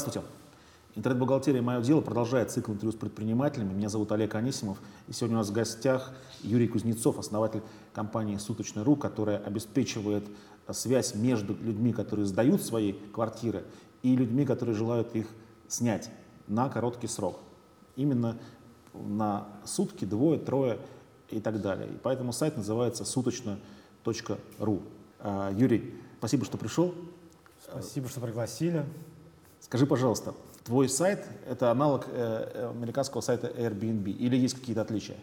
Здравствуйте. Интернет-бухгалтерия «Мое дело» продолжает цикл интервью с предпринимателями. Меня зовут Олег Анисимов. И сегодня у нас в гостях Юрий Кузнецов, основатель компании «Суточный.ру», которая обеспечивает связь между людьми, которые сдают свои квартиры, и людьми, которые желают их снять на короткий срок. Именно на сутки, двое, трое и так далее. И поэтому сайт называется суточно.ру. А, Юрий, спасибо, что пришел. Спасибо, что пригласили. Скажи, пожалуйста, твой сайт — это аналог э, американского сайта Airbnb или есть какие-то отличия?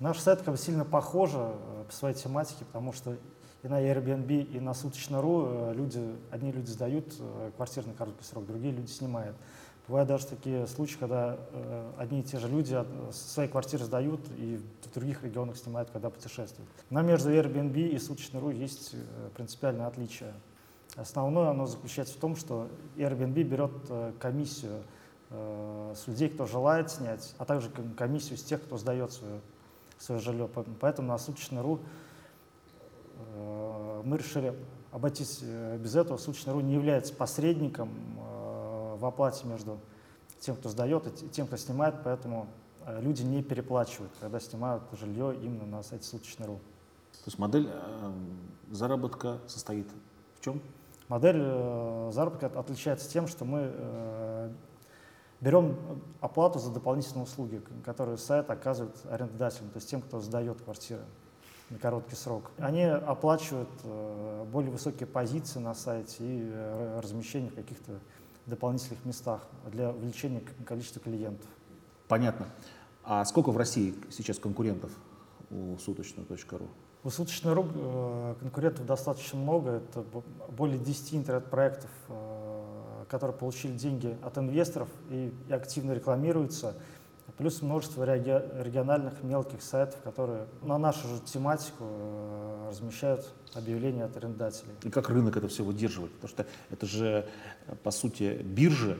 Наш сайт как бы сильно похож э, по своей тематике, потому что и на Airbnb, и на суточно.ру э, люди, одни люди сдают э, квартиры на короткий срок, другие люди снимают. Бывают даже такие случаи, когда э, одни и те же люди свои квартиры сдают и в других регионах снимают, когда путешествуют. Но между Airbnb и суточно.ру есть э, принципиальное отличие. Основное оно заключается в том, что Airbnb берет э, комиссию э, с людей, кто желает снять, а также комиссию с тех, кто сдает свое, свое жилье. Поэтому на суточно.ру э, мы решили обойтись без этого. Суточно.ру не является посредником в оплате между тем, кто сдает, и тем, кто снимает, поэтому люди не переплачивают, когда снимают жилье именно на сайте суточно.ру. То есть модель заработка состоит в чем? Модель э, заработка отличается тем, что мы э, берем оплату за дополнительные услуги, которые сайт оказывает арендодателям, то есть тем, кто сдает квартиры на короткий срок. Они оплачивают э, более высокие позиции на сайте и размещение в каких-то дополнительных местах для увеличения количества клиентов. Понятно. А сколько в России сейчас конкурентов у суточного.ру? У суточной.ру э, конкурентов достаточно много. Это более 10 интернет-проектов, э, которые получили деньги от инвесторов и активно рекламируются. Плюс множество региональных мелких сайтов, которые на нашу же тематику э, размещают объявления от арендателей. И как рынок это все выдерживает? Потому что это же, по сути, биржа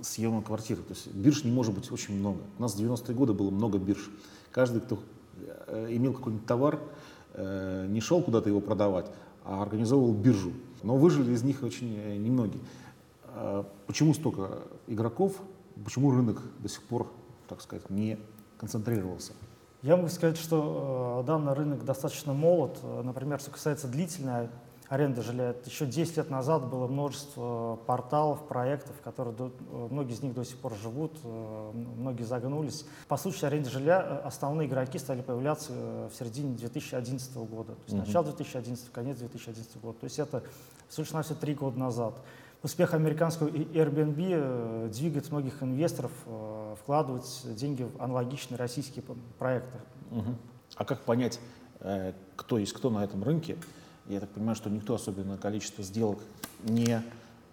съема квартиры. То есть бирж не может быть очень много. У нас в 90-е годы было много бирж. Каждый, кто имел какой-нибудь товар, не шел куда-то его продавать, а организовывал биржу. Но выжили из них очень э, немногие. А почему столько игроков, почему рынок до сих пор, так сказать, не концентрировался? Я могу сказать, что э, данный рынок достаточно молод. Например, что касается длительной аренды жилья. Еще 10 лет назад было множество порталов, проектов, которые до, многие из них до сих пор живут, э, многие загнулись. По сути, аренде жилья э, основные игроки стали появляться э, в середине 2011 года. То есть угу. начало 2011, конец 2011 года. То есть это, собственно, все три года назад. Успех американского Airbnb двигает многих инвесторов вкладывать деньги в аналогичные российские проекты. Угу. А как понять, кто есть кто на этом рынке? Я так понимаю, что никто особенно количество сделок не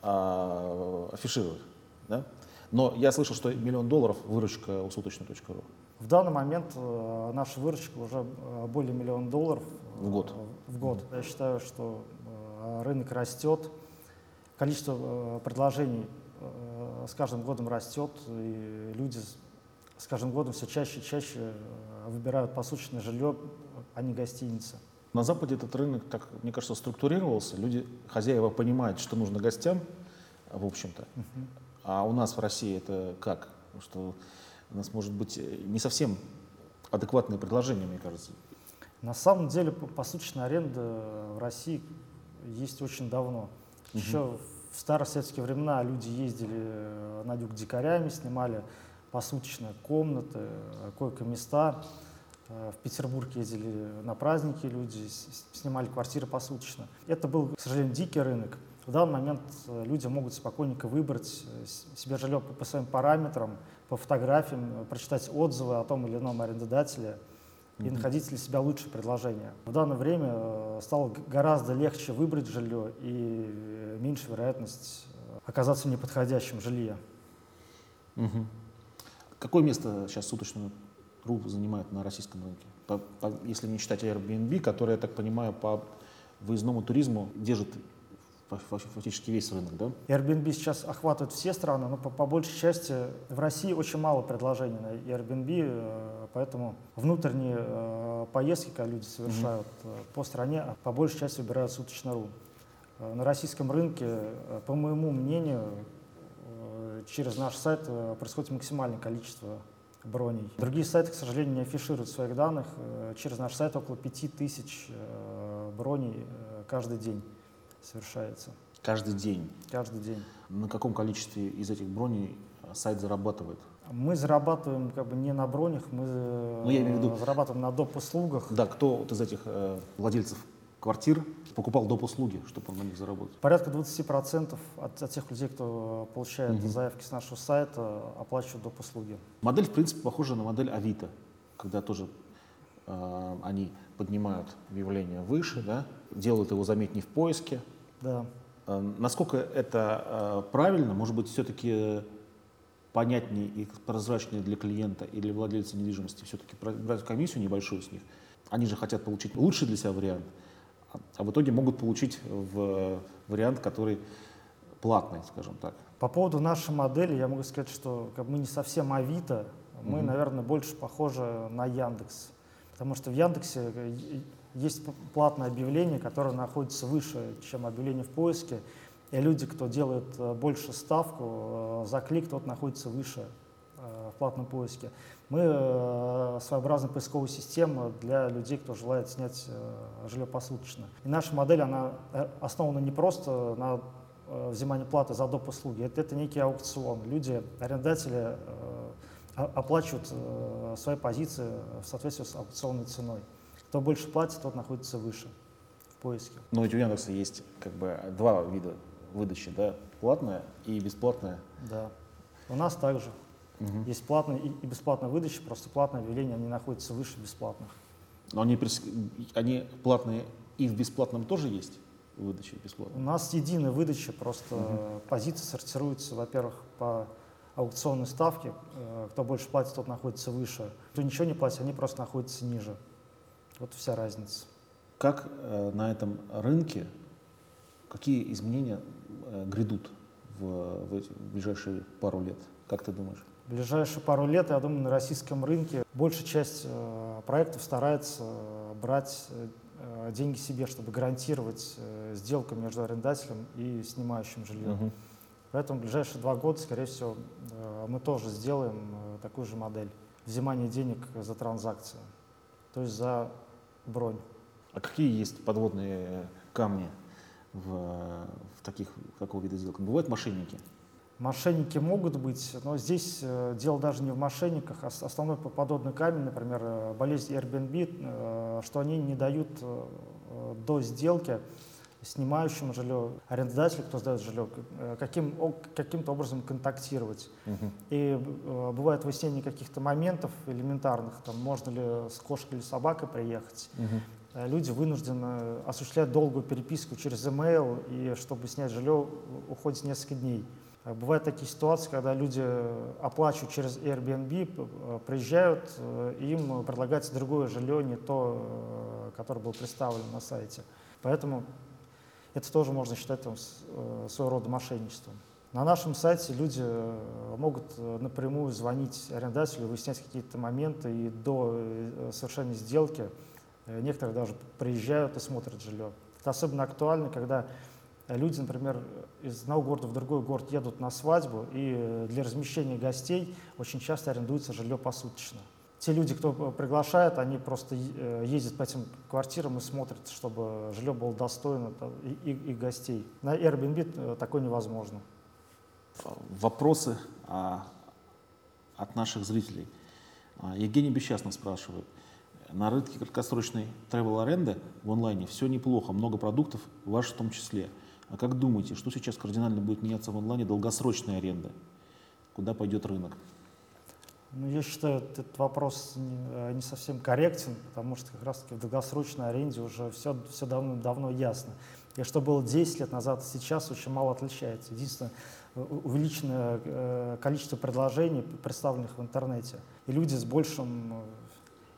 а, афиширует. Да? Но я слышал, что миллион долларов выручка у суточно.ру. В данный момент э, наша выручка уже э, более миллиона долларов в год. Э, в год. Я считаю, что э, рынок растет, количество э, предложений э, с каждым годом растет, и люди с каждым годом все чаще и чаще э, выбирают посуточное жилье, а не гостиницы. На Западе этот рынок, так, мне кажется, структурировался. Люди, хозяева понимают, что нужно гостям, в общем-то. Uh-huh. А у нас в России это как? Что у нас может быть не совсем адекватные предложения, мне кажется. На самом деле посуточная аренда в России есть очень давно. Uh-huh. Еще в старосоветские времена люди ездили на юг дикарями, снимали посуточные комнаты, койко-места. Э, в Петербург ездили на праздники люди, снимали квартиры посуточно. Это был, к сожалению, дикий рынок. В данный момент э, люди могут спокойненько выбрать э, себе жилье по, своим параметрам, по фотографиям, прочитать отзывы о том или ином арендодателе и mm-hmm. находить для себя лучшее предложение. В данное время стало гораздо легче выбрать жилье и меньше вероятность оказаться в неподходящем жилье. Mm-hmm. Какое место сейчас суточного РУ занимает на российском рынке? По, по, если не считать Airbnb, который, я так понимаю, по выездному туризму держит фактически весь рынок, да? Airbnb сейчас охватывает все страны, но по, по большей части в России очень мало предложений на Airbnb, э, поэтому внутренние э, поездки, когда люди совершают mm-hmm. по стране, а по большей части выбирают суточно.ру. На российском рынке, по моему мнению, через наш сайт происходит максимальное количество броней. Другие сайты, к сожалению, не афишируют своих данных. Э, через наш сайт около 5000 э, броней э, каждый день совершается. Каждый день? Каждый день. На каком количестве из этих броней сайт зарабатывает? Мы зарабатываем как бы не на бронях, мы ну, я имею в виду... зарабатываем на доп. услугах. Да, кто вот из этих э, владельцев квартир покупал доп. услуги, чтобы он на них заработал? Порядка 20% от, от тех людей, кто получает угу. заявки с нашего сайта, оплачивают доп. услуги. Модель, в принципе, похожа на модель Авито, когда тоже э, они поднимают объявление выше, да, делают его заметнее в поиске. Да. Э, насколько это э, правильно? Может быть, все-таки понятнее и прозрачнее для клиента или для владельца недвижимости все-таки брать комиссию небольшую с них? Они же хотят получить лучший для себя вариант а в итоге могут получить в вариант, который платный, скажем так. По поводу нашей модели я могу сказать, что как мы не совсем Авито, мы, угу. наверное, больше похожи на Яндекс. Потому что в Яндексе э, есть платное объявление, которое находится выше, чем объявление в поиске. И люди, кто делает э, больше ставку э, за клик, тот находится выше платном поиске. Мы э, своеобразная поисковая система для людей, кто желает снять э, жилье посуточно. И наша модель, она э, основана не просто на взимании платы за доп. услуги, это, это некий аукцион. Люди, арендатели оплачивают свои позиции в соответствии с аукционной ценой. Кто больше платит, тот находится выше в поиске. Но ведь у Яндекса есть как бы два вида выдачи, да, платная и бесплатная. Да, у нас также. Угу. Есть платная и, и бесплатная выдача, просто платное объявление, они находятся выше бесплатных. Но они, они платные и в бесплатном тоже есть выдача бесплатная? У нас единая выдача, просто угу. позиции сортируются, во-первых, по аукционной ставке. Э, кто больше платит, тот находится выше. Кто ничего не платит, они просто находятся ниже. Вот вся разница. Как э, на этом рынке, какие изменения э, грядут в, в ближайшие пару лет? Как ты думаешь? В ближайшие пару лет, я думаю, на российском рынке большая часть э, проектов старается э, брать э, деньги себе, чтобы гарантировать э, сделку между арендателем и снимающим жилье. Угу. Поэтому в ближайшие два года, скорее всего, мы тоже сделаем такую же модель. Взимание денег за транзакции, то есть за бронь. А какие есть подводные камни в, в таких, такого вида сделок? Бывают мошенники? Мошенники могут быть, но здесь э, дело даже не в мошенниках. А основной подводный камень, например, э, болезнь Airbnb, э, что они не дают до сделки снимающему жилье, арендодателю, кто сдает жилье, каким, каким-то образом контактировать. Uh-huh. И бывает выяснение каких-то моментов элементарных, там, можно ли с кошкой или собакой приехать. Uh-huh. Люди вынуждены осуществлять долгую переписку через email, и чтобы снять жилье, уходит несколько дней. Э, бывают такие ситуации, когда люди оплачивают через Airbnb, э, приезжают, э, им предлагается другое жилье, не то, которое было представлено на сайте. Поэтому это тоже можно считать там, своего рода мошенничеством. На нашем сайте люди могут напрямую звонить арендателю, выяснять какие-то моменты, и до совершения сделки некоторые даже приезжают и смотрят жилье. Это особенно актуально, когда Люди, например, из одного города в другой город едут на свадьбу, и для размещения гостей очень часто арендуется жилье посуточно. Те люди, кто приглашает, они просто э, ездят по этим квартирам и смотрят, чтобы жилье было достойно и, и, и гостей. На Airbnb э, такое невозможно. Вопросы а, от наших зрителей. А, Евгений Бесчастный спрашивает. На рынке краткосрочной travel аренды в онлайне все неплохо, много продуктов, ваш в том числе. А как думаете, что сейчас кардинально будет меняться в онлайне долгосрочная аренда? Куда пойдет рынок? Ну, я считаю, этот вопрос не, э, не совсем корректен, потому что как раз-таки в долгосрочной аренде уже все, все давно, ясно. И что было 10 лет назад, сейчас очень мало отличается. Единственное, э, увеличенное э, количество предложений, представленных в интернете. И люди с большим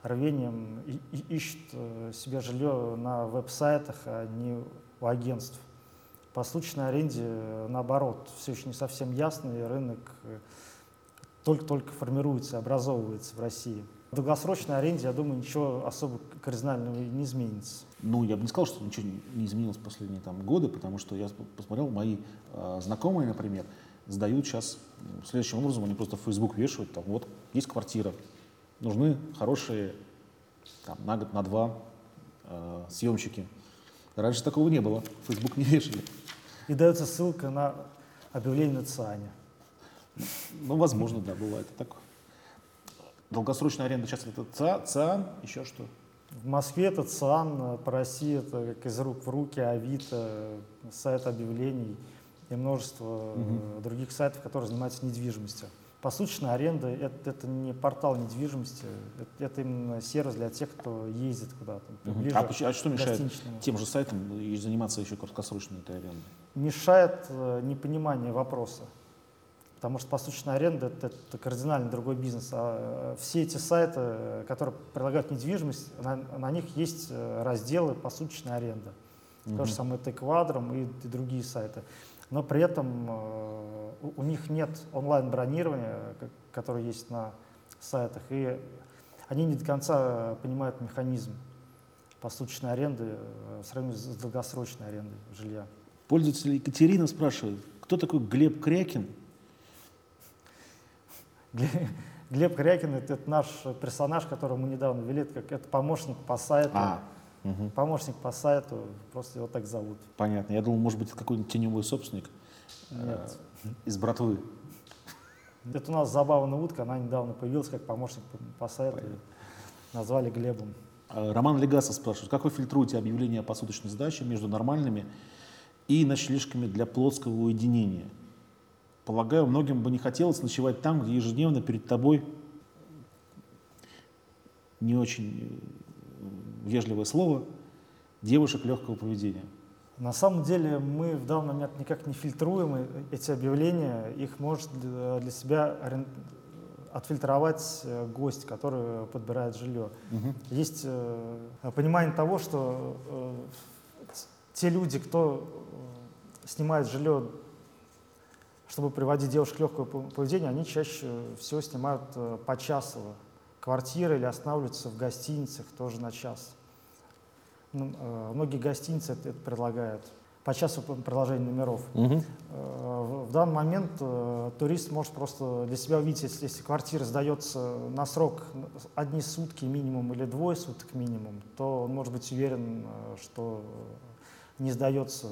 рвением ищут себе жилье на веб-сайтах, а не у агентств. По случайной аренде, наоборот, все еще не совсем ясно, и рынок э, только-только формируется, образовывается в России. В долгосрочной аренде, я думаю, ничего особо кардинального не изменится. Ну, я бы не сказал, что ничего не изменилось в последние там, годы, потому что я посмотрел, мои э, знакомые, например, сдают сейчас следующим образом, они просто в Facebook вешают, там, вот есть квартира, нужны хорошие там, на год, на два э, съемщики. Раньше такого не было, Facebook не вешали. И дается ссылка на объявление на ЦИАНе. Ну, возможно, да, бывает так. Долгосрочная аренда сейчас это ЦИА, ЦИАН, еще что? В Москве это ЦИАН, по России это как из рук в руки, Авито, сайт объявлений и множество угу. других сайтов, которые занимаются недвижимостью. Посуточная аренда это, это не портал недвижимости, это, это именно сервис для тех, кто ездит куда-то. Угу. А, а что мешает тем же сайтам заниматься еще краткосрочной этой арендой? Мешает э, непонимание вопроса. Потому что посуточная аренда это, это кардинально другой бизнес. А э, все эти сайты, которые предлагают недвижимость, на, на них есть э, разделы посуточная аренда. Mm-hmm. То же самое это и, и другие сайты. Но при этом э, у, у них нет онлайн-бронирования, которое есть на сайтах, и они не до конца понимают механизм посуточной аренды в сравнении с долгосрочной арендой жилья. Пользователь Екатерина спрашивает, кто такой Глеб Крякин Глеб Крякин это, это наш персонаж, которого мы недавно ввели, это, как, это помощник по сайту. А, угу. Помощник по сайту, просто его так зовут. Понятно. Я думал, может быть, какой-нибудь теневой собственник Нет. Э, из братвы. Это у нас забавная утка, она недавно появилась как помощник по, по сайту. Назвали Глебом. А, Роман Легасов спрашивает, как вы фильтруете объявления о посуточной сдаче между нормальными и ночлежками для плотского уединения? Полагаю, многим бы не хотелось ночевать там, где ежедневно перед тобой не очень э, вежливое слово девушек легкого поведения. На самом деле мы в данный момент никак не фильтруем эти объявления. Их может для себя отфильтровать э, гость, который подбирает жилье. Угу. Есть э, понимание того, что те люди, кто снимает жилье чтобы приводить девушек к легкому поведению, они чаще всего снимают э, почасово квартиры или останавливаются в гостиницах тоже на час. Ну, э, многие гостиницы это, это предлагают по часу продолжения номеров. Угу. В данный момент турист может просто для себя увидеть, если, если квартира сдается на срок одни сутки минимум или двое суток минимум, то он может быть уверен, что не сдается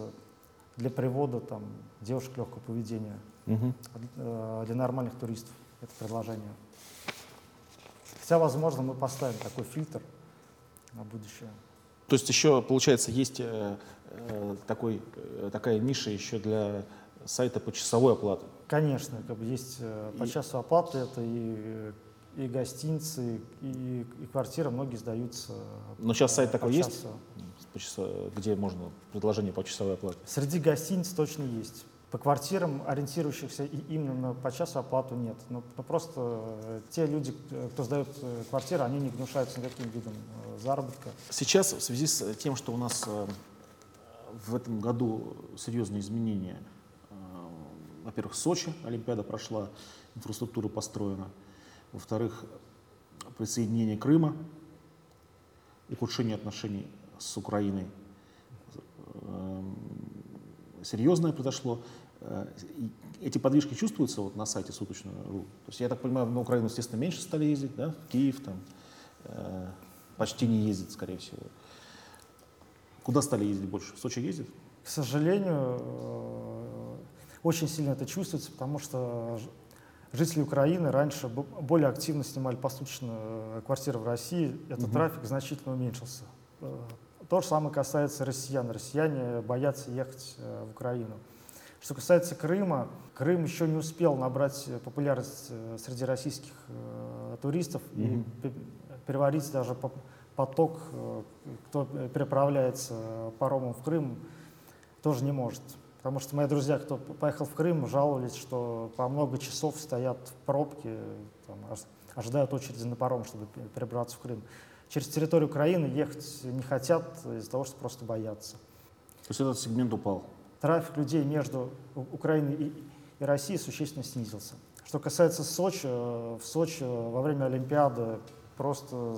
для привода там, девушек легкого поведения угу. для нормальных туристов это предложение. Хотя, возможно, мы поставим такой фильтр на будущее. То есть еще, получается, есть э, э, такой, э, такая ниша еще для сайта по часовой оплаты? Конечно, как бы есть по часу оплаты, это и, и гостиницы, и, и квартиры, многие сдаются. Но сейчас сайт такой есть, где можно предложение по часовой оплате? Среди гостиниц точно есть. По квартирам, ориентирующихся именно по часу оплату нет. Но, но просто э, те люди, кто сдает э, квартиры, они не гнушаются никаким видом э, заработка. Сейчас в связи с тем, что у нас в этом году серьезные изменения, во-первых, Сочи, Олимпиада прошла, инфраструктура построена, во-вторых, присоединение Крыма, ухудшение отношений с Украиной серьезное произошло. Э, эти подвижки чувствуются вот на сайте суточного.ру? То есть, я так понимаю, на Украину, естественно, меньше стали ездить, да? В Киев там э, почти не ездит, скорее всего. Куда стали ездить больше? В Сочи ездит? К сожалению, э, очень сильно это чувствуется, потому что жители Украины раньше более активно снимали посуточно квартиры в России. Этот угу. трафик значительно уменьшился. То же самое касается россиян. Россияне боятся ехать в Украину. Что касается Крыма, Крым еще не успел набрать популярность э, среди российских э, туристов mm-hmm. и переварить даже поток, кто переправляется паромом в Крым, тоже не может. Потому что мои друзья, кто поехал в Крым, жаловались, что по много часов стоят в пробке, там, ожидают очереди на паром, чтобы перебраться в Крым через территорию Украины ехать не хотят из-за того, что просто боятся. То есть этот сегмент упал? Трафик людей между Украиной и, и Россией существенно снизился. Что касается Сочи, в Сочи во время Олимпиады просто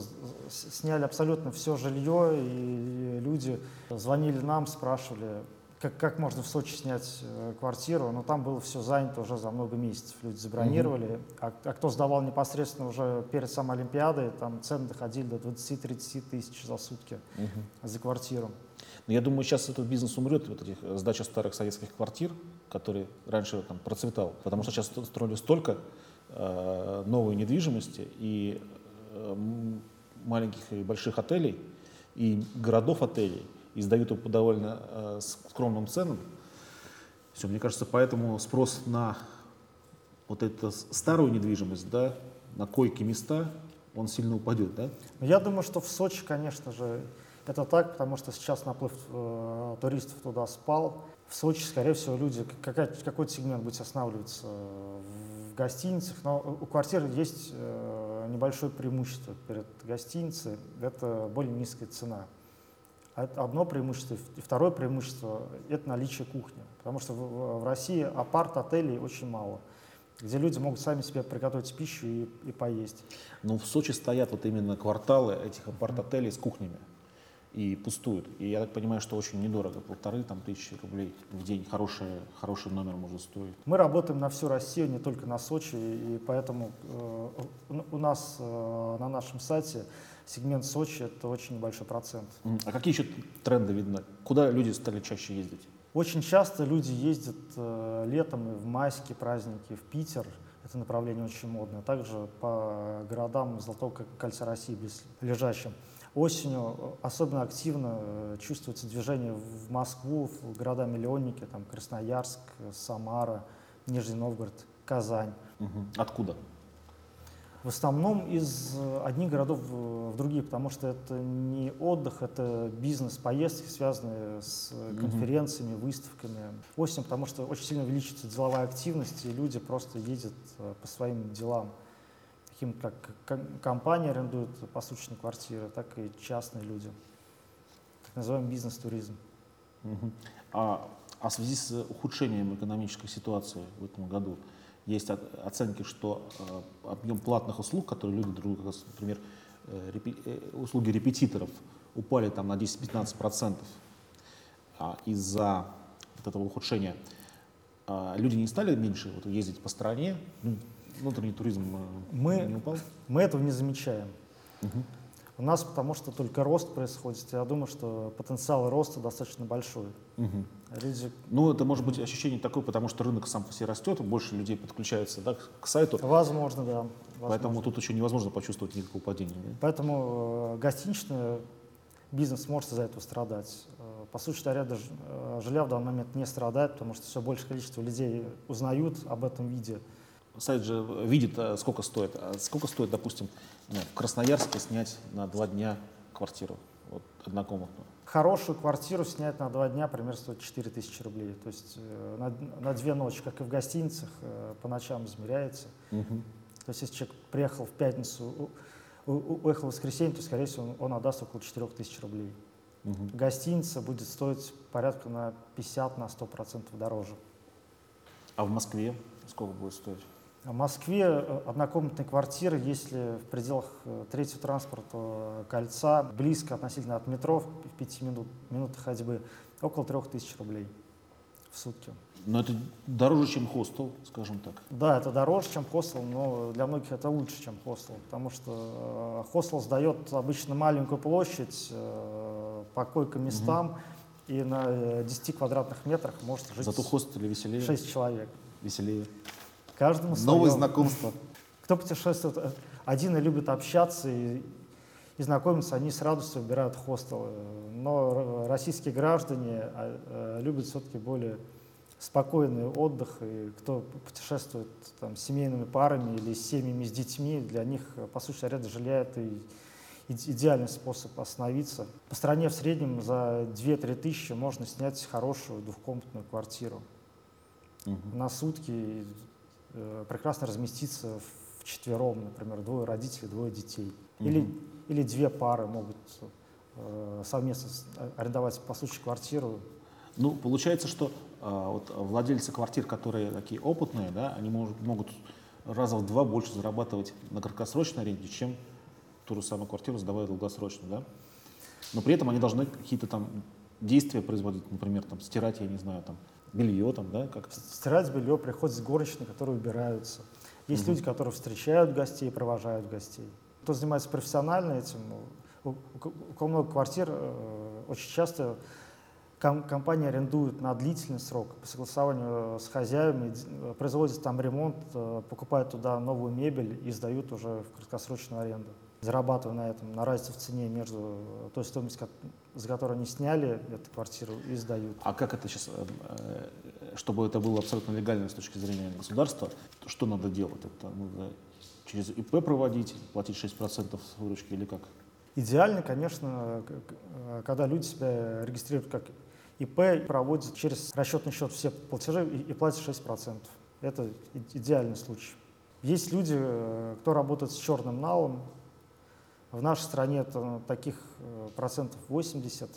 сняли абсолютно все жилье, и люди звонили нам, спрашивали, как, как можно в Сочи снять э, квартиру, но там было все занято уже за много месяцев. Люди забронировали, а, а кто сдавал непосредственно уже перед самой Олимпиадой, там цены доходили до 20-30 тысяч за сутки за квартиру. Но я думаю, сейчас этот бизнес умрет, вот этих э, сдача старых советских квартир, который раньше там процветал, потому что сейчас строили столько э, новой недвижимости и э, маленьких и больших отелей, и городов отелей, и сдают его по довольно э, скромным ценам. Все, мне кажется, поэтому спрос на вот эту старую недвижимость, да, на койки места, он сильно упадет, да? Я думаю, что в Сочи, конечно же, это так, потому что сейчас наплыв э, туристов туда спал. В Сочи, скорее всего, люди, какой-то сегмент будет останавливаться в гостиницах, но у квартиры есть э, небольшое преимущество перед гостиницей, это более низкая цена. Одно преимущество. И второе преимущество – это наличие кухни. Потому что в, в России апарт-отелей очень мало, где люди могут сами себе приготовить пищу и, и поесть. Но в Сочи стоят вот именно кварталы этих апарт-отелей с кухнями и пустуют. И я так понимаю, что очень недорого, полторы там, тысячи рублей в день хороший, хороший номер может стоить. Мы работаем на всю Россию, не только на Сочи, и поэтому э, у нас э, на нашем сайте сегмент Сочи это очень небольшой процент. А какие еще тренды видно? Куда люди стали чаще ездить? Очень часто люди ездят э, летом и в майские праздники в Питер. Это направление очень модное. Также по городам Золотого кольца России близлежащим. Осенью э, особенно активно э, чувствуется движение в Москву, в города-миллионники, там Красноярск, Самара, Нижний Новгород, Казань. Откуда? В основном из э, одних городов в другие, потому что это не отдых, это бизнес, поездки, связанные с конференциями, выставками. Осень, потому что очень сильно увеличится деловая активность, и люди просто ездят по своим делам таким как компания арендует посуточные квартиры, так и частные люди. Так называемый бизнес-туризм. Угу. А, а в связи с ухудшением экономической ситуации в этом году есть оценки, что э, объем платных услуг, которые люди друг друга, например, э, э, услуги репетиторов, упали там на 10-15% а из-за этого ухудшения. А люди не стали меньше вот, ездить по стране, ну, внутренний туризм э, мы, не упал? Мы этого не замечаем. Угу. У нас потому что только рост происходит. Я думаю, что потенциал роста достаточно большой. Угу. Люди... Ну, это может быть ощущение такое, потому что рынок сам по себе растет, больше людей подключается да, к сайту. Возможно, да. Возможно. Поэтому тут еще невозможно почувствовать никакого падения. Да? Поэтому э, гостиничный бизнес может из-за этого страдать. Э, по сути, аренда э, жилья в данный момент не страдает, потому что все большее количество людей узнают об этом виде сайт же видит, э, сколько стоит. А сколько стоит, допустим, в Красноярске снять на два дня квартиру, вот, однокомнатную? Хорошую квартиру снять на два дня примерно стоит 4 тысячи рублей. То есть э, на, на две ночи, как и в гостиницах, э, по ночам измеряется. Угу. То есть если человек приехал в пятницу, уехал в воскресенье, то, скорее всего, он, он отдаст около 4 тысяч рублей. Угу. Гостиница будет стоить порядка на 50-100% на 100% дороже. А в Москве сколько будет стоить? В Москве э, однокомнатные квартиры, если в пределах э, третьего транспорта кольца, близко относительно от метро, в пяти минут, минут ходьбы, около трех тысяч рублей в сутки. Но это дороже, чем хостел, скажем так. Да, это дороже, чем хостел, но для многих это лучше, чем хостел, потому что э, хостел сдает обычно маленькую площадь по койкам местам, угу. и на 10 квадратных метрах может жить Зато хостеле веселее. 6 человек. Веселее. Каждому Новые знакомства. Кто путешествует один и любит общаться и, и знакомиться, они с радостью выбирают хостелы. Но российские граждане а, э, любят все-таки более спокойный отдых, и кто путешествует там, с семейными парами или с семьями с детьми, для них, по сути, аренда жилья — это идеальный способ остановиться. По стране в среднем за 2-3 тысячи можно снять хорошую двухкомнатную квартиру. Угу. На сутки прекрасно разместиться в четвером, например, двое родителей, двое детей. Угу. Или, или две пары могут э, совместно арендовать по сути квартиру. Ну, получается, что э, вот владельцы квартир, которые такие опытные, да, они может, могут раза в два больше зарабатывать на краткосрочной аренде, чем ту же самую квартиру сдавая долгосрочно, да? Но при этом они должны какие-то там действия производить, например, там, стирать, я не знаю, там, белье, там, да, как Стирать белье приходят горничные, которые убираются. Есть угу. люди, которые встречают гостей, провожают гостей. Кто занимается профессионально этим, у, у, кого много квартир, э, очень часто ком, компания арендует на длительный срок по согласованию с хозяевами, э, производит там ремонт, э, покупает туда новую мебель и сдают уже в краткосрочную аренду зарабатывая на этом, на разнице в цене между той стоимостью, за которую они сняли эту квартиру и сдают. А как это сейчас, э, чтобы это было абсолютно легально с точки зрения государства, что надо делать? Это надо через ИП проводить, платить 6% с выручки или как? Идеально, конечно, когда люди себя регистрируют как ИП, проводят через расчетный счет все платежи и, и платят 6%. Это идеальный случай. Есть люди, э, кто работает с черным налом, в нашей стране это таких э, процентов 80.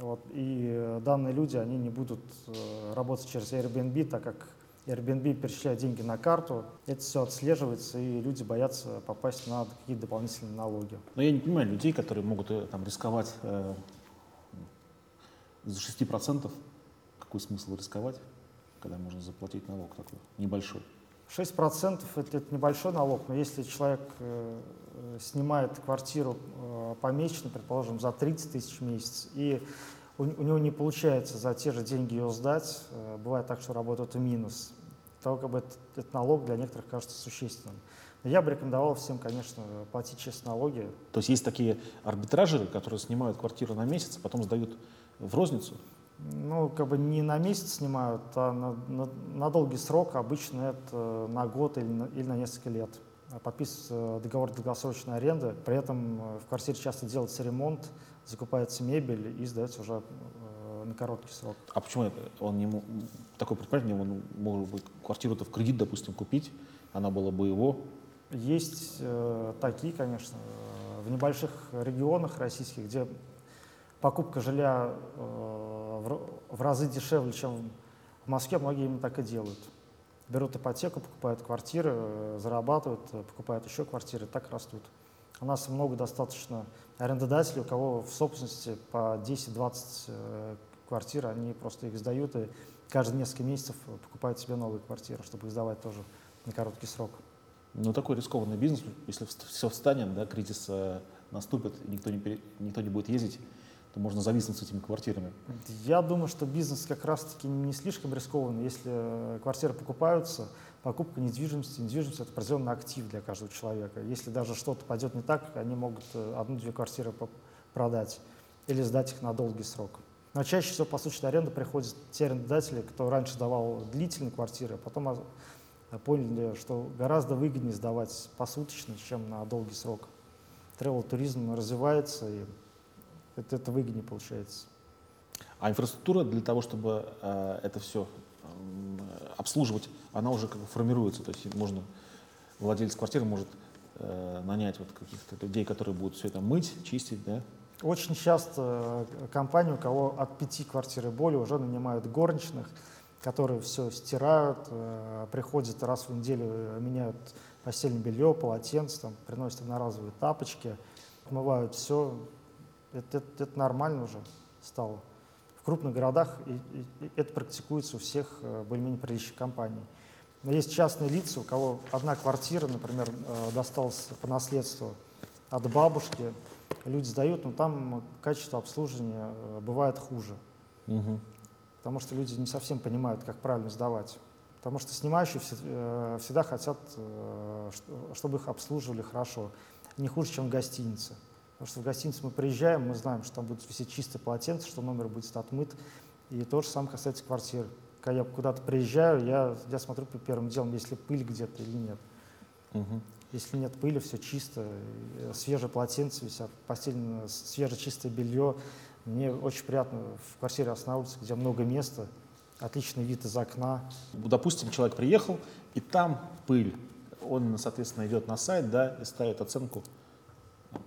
Вот, и э, данные люди, они не будут э, работать через Airbnb, так как Airbnb перечисляет деньги на карту, это все отслеживается, и люди боятся попасть на какие-то дополнительные налоги. Но я не понимаю людей, которые могут там, рисковать э, за 6%. Какой смысл рисковать, когда можно заплатить налог такой небольшой? 6% это, это небольшой налог, но если человек э, снимает квартиру э, помесячно, предположим, за 30 тысяч в месяц, и у, у него не получается за те же деньги ее сдать, э, бывает так, что работает в минус, то как бы этот, этот налог для некоторых кажется существенным. Но я бы рекомендовал всем, конечно, платить честно налоги. То есть есть такие арбитражеры, которые снимают квартиру на месяц, а потом сдают в розницу? Ну, как бы не на месяц снимают, а на, на, на долгий срок, обычно это на год или на, или на несколько лет. Подписывается договор долгосрочной аренды, при этом э, в квартире часто делается ремонт, закупается мебель и сдается уже э, на короткий срок. А почему он не мог, такой предприниматель, он мог бы квартиру-то в кредит, допустим, купить, она была бы его? Есть э, такие, конечно, в небольших регионах российских, где покупка жилья э, в разы дешевле, чем в Москве, многие именно так и делают. Берут ипотеку, покупают квартиры, э, зарабатывают, э, покупают еще квартиры, так растут. У нас много достаточно арендодателей, у кого в собственности по 10-20 квартир, они просто их сдают и каждые несколько месяцев покупают себе новые квартиры, чтобы их сдавать тоже на короткий срок. Ну, такой рискованный бизнес, если все встанет, да, кризис наступит, никто не, никто не будет ездить, то можно зависнуть с этими квартирами? Я думаю, что бизнес как раз-таки не слишком рискованный. Если э, квартиры покупаются, покупка недвижимости, недвижимость — это определенный актив для каждого человека. Если даже что-то пойдет не так, они могут э, одну-две квартиры продать или сдать их на долгий срок. Но чаще всего по случаю аренды приходят те арендодатели, кто раньше давал длительные квартиры, а потом поняли, что гораздо выгоднее сдавать посуточно, чем на долгий срок. Тревел-туризм развивается, и это, это выгоднее получается. А инфраструктура для того, чтобы э, это все э, обслуживать, она уже как бы формируется. То есть можно, владелец квартиры может э, нанять вот каких-то людей, которые будут все это мыть, чистить, да? Очень часто э, компании, у кого от пяти квартир и более, уже нанимают горничных, которые все стирают, э, приходят раз в неделю, э, меняют постельное белье, полотенце, там, приносят одноразовые тапочки, отмывают все, это, это, это нормально уже стало. В крупных городах и, и, это практикуется у всех э, более-менее приличных компаний. Но есть частные лица, у кого одна квартира, например, э, досталась по наследству от бабушки, люди сдают, но там качество обслуживания э, бывает хуже. Угу. Потому что люди не совсем понимают, как правильно сдавать. Потому что снимающие всегда хотят, чтобы их обслуживали хорошо. Не хуже, чем в гостинице. Потому что в гостиницу мы приезжаем, мы знаем, что там будет висеть чистое полотенце, что номер будет отмыт. И то же самое касается квартир. Когда я куда-то приезжаю, я, я смотрю первым делом, есть ли пыль где-то или нет. Угу. Если нет пыли, все чисто, свежее полотенце висят, постельное, свежее чистое белье. Мне очень приятно в квартире останавливаться, где много места, отличный вид из окна. Допустим, человек приехал, и там пыль. Он, соответственно, идет на сайт да, и ставит оценку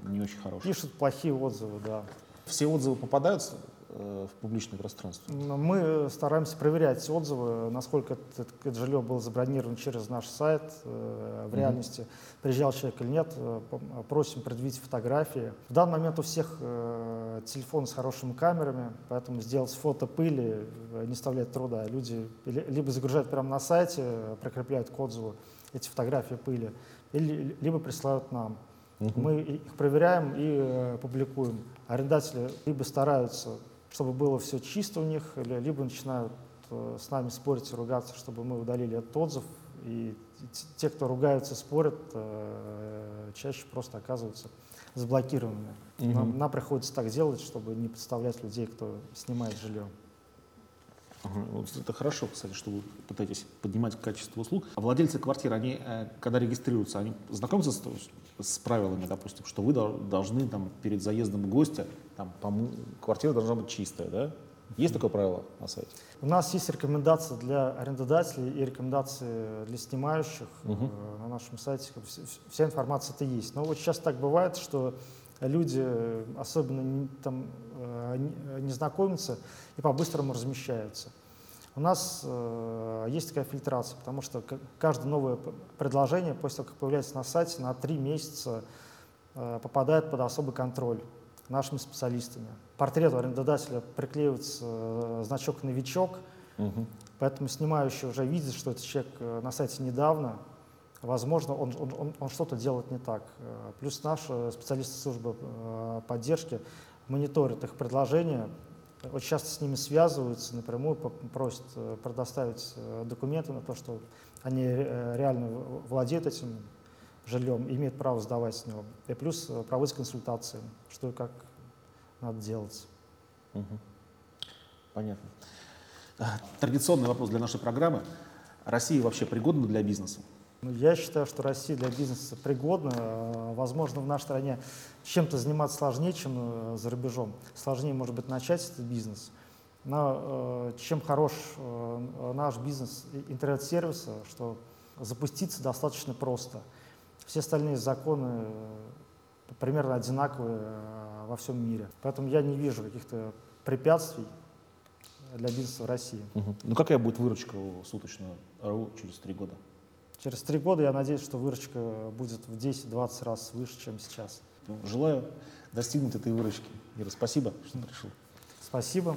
не очень хорошие. Пишут плохие отзывы, да. Все отзывы попадаются э, в публичное пространство? Мы стараемся проверять отзывы, насколько это, это жилье было забронировано через наш сайт э, в реальности, mm-hmm. приезжал человек или нет, э, просим предъявить фотографии. В данный момент у всех э, телефон с хорошими камерами, поэтому сделать фото пыли не составляет труда. Люди либо загружают прямо на сайте, прикрепляют к отзыву эти фотографии пыли, или, либо присылают нам. Угу. Мы их проверяем и э, публикуем. Арендатели либо стараются, чтобы было все чисто у них, либо начинают э, с нами спорить и ругаться, чтобы мы удалили этот отзыв. И те, кто ругаются, спорят, э, чаще просто оказываются заблокированными. Угу. Нам, нам приходится так делать, чтобы не подставлять людей, кто снимает жилье. Ага, вот это хорошо, кстати, что вы пытаетесь поднимать качество услуг. А владельцы квартир, они, э, когда регистрируются, они знакомятся с, с правилами, допустим, что вы должны там, перед заездом гостя, там, квартира должна быть чистая, да? Есть такое правило на сайте? У нас есть рекомендации для арендодателей и рекомендации для снимающих угу. на нашем сайте. Вся информация это есть. Но вот сейчас так бывает, что люди особенно там, э, не знакомятся и по-быстрому размещаются. У нас э, есть такая фильтрация, потому что каждое новое предложение после того, как появляется на сайте, на три месяца э, попадает под особый контроль нашими специалистами. Портрету арендодателя приклеивается э, значок «новичок», угу. поэтому снимающий уже видит, что этот человек э, на сайте недавно, возможно, он, он, он, он что-то делает не так. Э, плюс наши специалисты службы поддержки мониторят их предложения, очень часто с ними связываются, напрямую просят предоставить документы на то, что они реально владеют этим жильем, имеют право сдавать с него. И плюс проводить консультации, что и как надо делать. Понятно. Традиционный вопрос для нашей программы. Россия вообще пригодна для бизнеса? Ну, я считаю, что Россия для бизнеса пригодна. Возможно, в нашей стране чем-то заниматься сложнее, чем э, за рубежом. Сложнее, может быть, начать этот бизнес. Но э, чем хорош э, наш бизнес интернет-сервиса, что запуститься достаточно просто. Все остальные законы примерно одинаковые во всем мире. Поэтому я не вижу каких-то препятствий для бизнеса в России. Угу. Ну какая будет выручка у суточного РУ через три года? Через три года я надеюсь, что выручка будет в 10-20 раз выше, чем сейчас. Ну, желаю достигнуть этой выручки. Ира, спасибо, что пришел. Спасибо.